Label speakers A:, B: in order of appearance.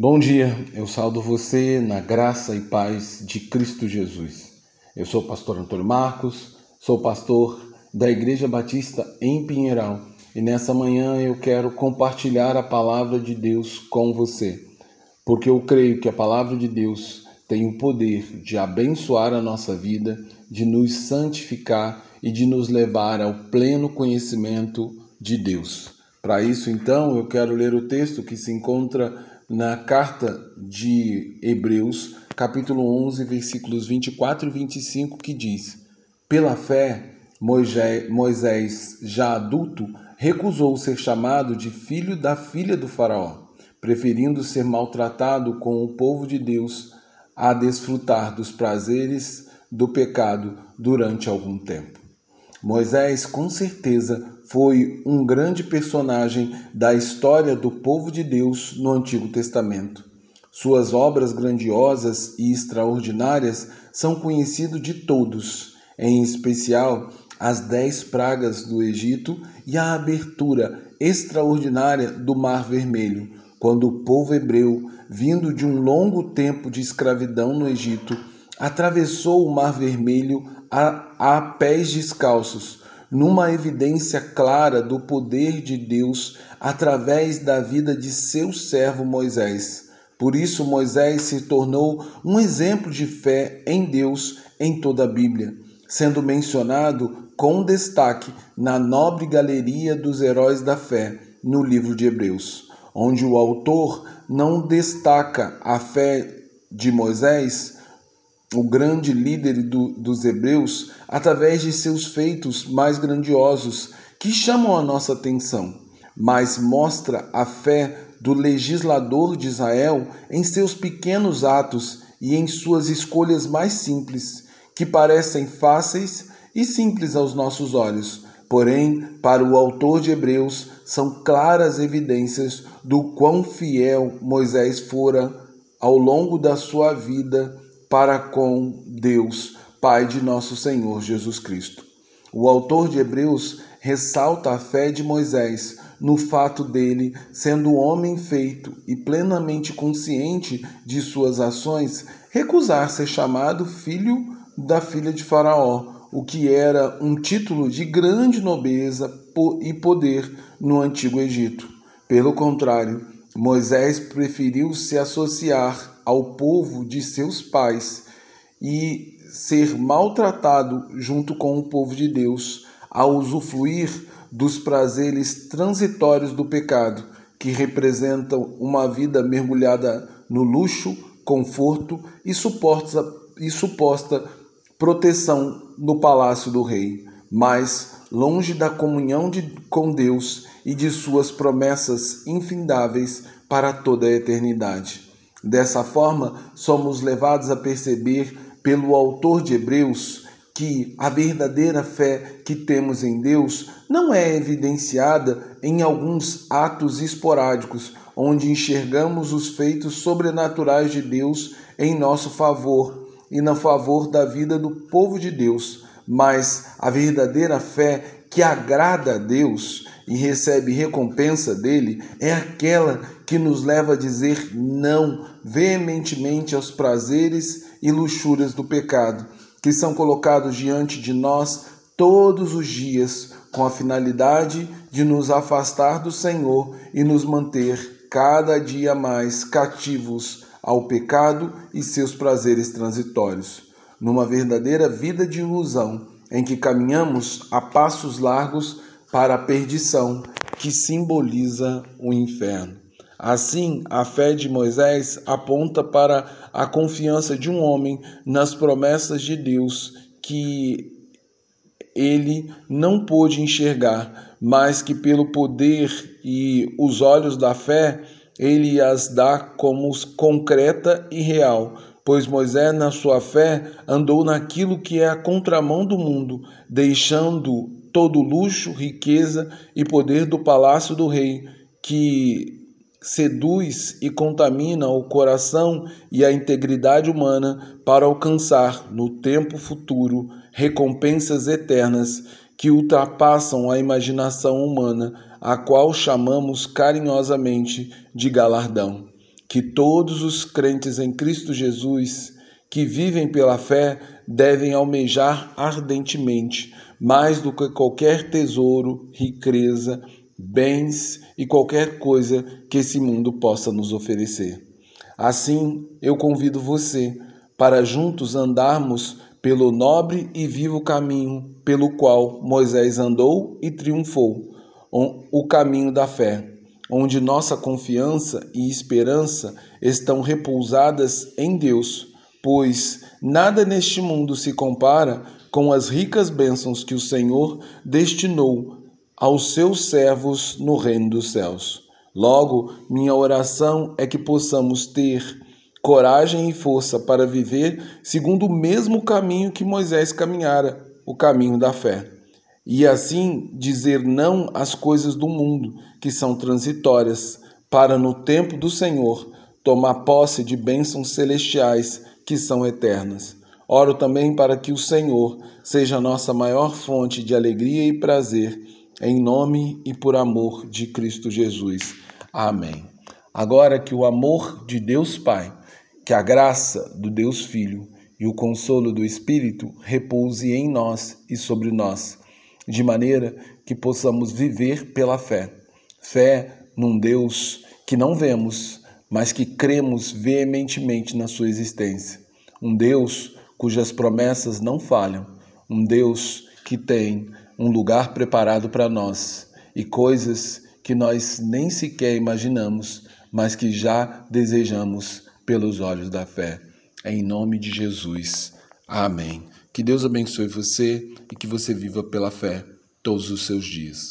A: Bom dia, eu saldo você na graça e paz de Cristo Jesus. Eu sou o pastor Antônio Marcos, sou pastor da Igreja Batista em Pinheiral e nessa manhã eu quero compartilhar a palavra de Deus com você, porque eu creio que a palavra de Deus tem o poder de abençoar a nossa vida, de nos santificar e de nos levar ao pleno conhecimento de Deus. Para isso, então, eu quero ler o texto que se encontra na carta de Hebreus, capítulo 11, versículos 24 e 25, que diz: Pela fé, Moisés, já adulto, recusou ser chamado de filho da filha do Faraó, preferindo ser maltratado com o povo de Deus a desfrutar dos prazeres do pecado durante algum tempo. Moisés, com certeza, foi um grande personagem da história do povo de Deus no Antigo Testamento. Suas obras grandiosas e extraordinárias são conhecidas de todos, em especial as dez pragas do Egito e a abertura extraordinária do Mar Vermelho, quando o povo hebreu, vindo de um longo tempo de escravidão no Egito, atravessou o Mar Vermelho a, a pés descalços numa evidência clara do poder de Deus através da vida de seu servo Moisés. Por isso, Moisés se tornou um exemplo de fé em Deus em toda a Bíblia, sendo mencionado com destaque na nobre galeria dos heróis da fé no livro de Hebreus, onde o autor não destaca a fé de Moisés o grande líder do, dos hebreus através de seus feitos mais grandiosos que chamam a nossa atenção, mas mostra a fé do legislador de Israel em seus pequenos atos e em suas escolhas mais simples, que parecem fáceis e simples aos nossos olhos, porém, para o autor de Hebreus, são claras evidências do quão fiel Moisés fora ao longo da sua vida para com Deus, Pai de nosso Senhor Jesus Cristo. O autor de Hebreus ressalta a fé de Moisés no fato dele, sendo homem feito e plenamente consciente de suas ações, recusar ser chamado filho da filha de Faraó, o que era um título de grande nobreza e poder no antigo Egito. Pelo contrário, Moisés preferiu se associar ao povo de seus pais e ser maltratado junto com o povo de Deus, a usufruir dos prazeres transitórios do pecado, que representam uma vida mergulhada no luxo, conforto e suposta, e suposta proteção no palácio do rei, mas longe da comunhão de, com Deus e de suas promessas infindáveis para toda a eternidade. Dessa forma, somos levados a perceber pelo autor de Hebreus que a verdadeira fé que temos em Deus não é evidenciada em alguns atos esporádicos, onde enxergamos os feitos sobrenaturais de Deus em nosso favor e na favor da vida do povo de Deus, mas a verdadeira fé que agrada a Deus e recebe recompensa dele é aquela que nos leva a dizer não veementemente aos prazeres e luxúrias do pecado, que são colocados diante de nós todos os dias com a finalidade de nos afastar do Senhor e nos manter cada dia mais cativos ao pecado e seus prazeres transitórios, numa verdadeira vida de ilusão em que caminhamos a passos largos para a perdição, que simboliza o inferno. Assim, a fé de Moisés aponta para a confiança de um homem nas promessas de Deus que ele não pôde enxergar, mas que pelo poder e os olhos da fé ele as dá como concreta e real, pois Moisés, na sua fé, andou naquilo que é a contramão do mundo, deixando todo luxo, riqueza e poder do palácio do rei, que seduz e contamina o coração e a integridade humana para alcançar, no tempo futuro, recompensas eternas que ultrapassam a imaginação humana, a qual chamamos carinhosamente de galardão. que todos os crentes em Cristo Jesus que vivem pela fé devem almejar ardentemente, mais do que qualquer tesouro, riqueza, bens e qualquer coisa que esse mundo possa nos oferecer. Assim, eu convido você para juntos andarmos pelo nobre e vivo caminho pelo qual Moisés andou e triunfou, o caminho da fé, onde nossa confiança e esperança estão repousadas em Deus, pois nada neste mundo se compara com as ricas bênçãos que o Senhor destinou aos seus servos no reino dos céus. Logo, minha oração é que possamos ter coragem e força para viver segundo o mesmo caminho que Moisés caminhara, o caminho da fé. E assim dizer não às coisas do mundo, que são transitórias, para no tempo do Senhor tomar posse de bênçãos celestiais que são eternas. Oro também para que o Senhor seja nossa maior fonte de alegria e prazer, em nome e por amor de Cristo Jesus. Amém. Agora que o amor de Deus Pai, que a graça do Deus Filho e o consolo do Espírito repouse em nós e sobre nós, de maneira que possamos viver pela fé. Fé num Deus que não vemos, mas que cremos veementemente na sua existência. Um Deus cujas promessas não falham, um Deus que tem um lugar preparado para nós e coisas que nós nem sequer imaginamos, mas que já desejamos pelos olhos da fé. Em nome de Jesus. Amém. Que Deus abençoe você e que você viva pela fé todos os seus dias.